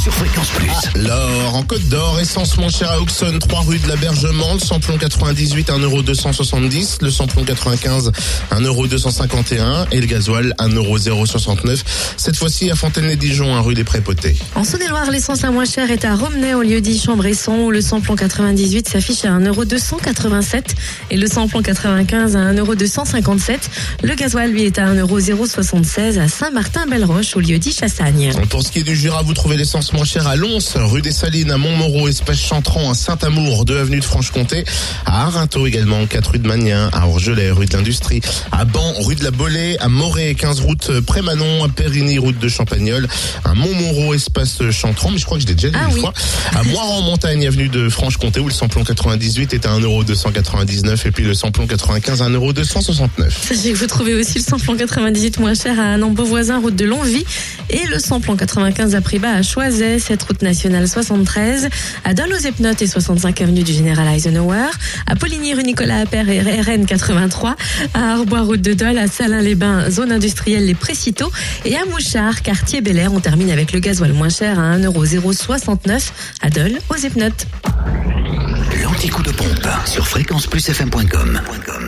Sur Fréquence Plus. Alors, en Côte d'Or, essence moins chère à Auxonne, 3 rue de l'Abergement, le samplon 98, 1,270€, le samplon 95, 1,251€ et le gasoil, 1,069€. Cette fois-ci à Fontaine-les-Dijon, 1 rue des Prépotés. En Saône-et-Loire, l'essence la moins chère est à Romney au lieu dit Chambresson où le samplon 98 s'affiche à 1,287€ et le samplon 95 à 1,257€. Le gasoil, lui, est à 1,076€ à Saint-Martin-Belle-Roche au lieu dit Chassagne. Pour ce qui est du Jura, vous trouvez l'essence moins chère à Lons, rue des Salines, à Montmoreau, espace Chantran, à Saint-Amour, 2 avenue de Franche-Comté, à Arinto également, 4 rue de Magnin, à Orgelet, rue de l'Industrie, à Ban, rue de la Bolée, à Moret, 15 route Prémanon, à Périgny, route de Champagnole, à Montmoreau, espace Chantran, mais je crois que je l'ai déjà dit Ah une oui. fois, à Moire en montagne, avenue de Franche-Comté, où le samplon 98 est à 1,299€ et puis le samplon 95 à 1,269€. Sachez que vous trouvez aussi le samplon 98 moins cher à Nambeau-Voisin, route de Longvie, et le samplon 95 à prix bas à Choiset, cette route nationale 73, à Dole aux Epnotes et 65 avenue du Général Eisenhower, à Poligny, rue Nicolas Appert et RN 83, à Arbois, route de Dole, à Salins-les-Bains, zone industrielle Les Précitaux, et à Mouchard, quartier Bel Air. On termine avec le gasoil moins cher à 1,069€ à Dole aux Epnotes. L'anti-coup de pompe sur fréquenceplusfm.com. Fréquence Plus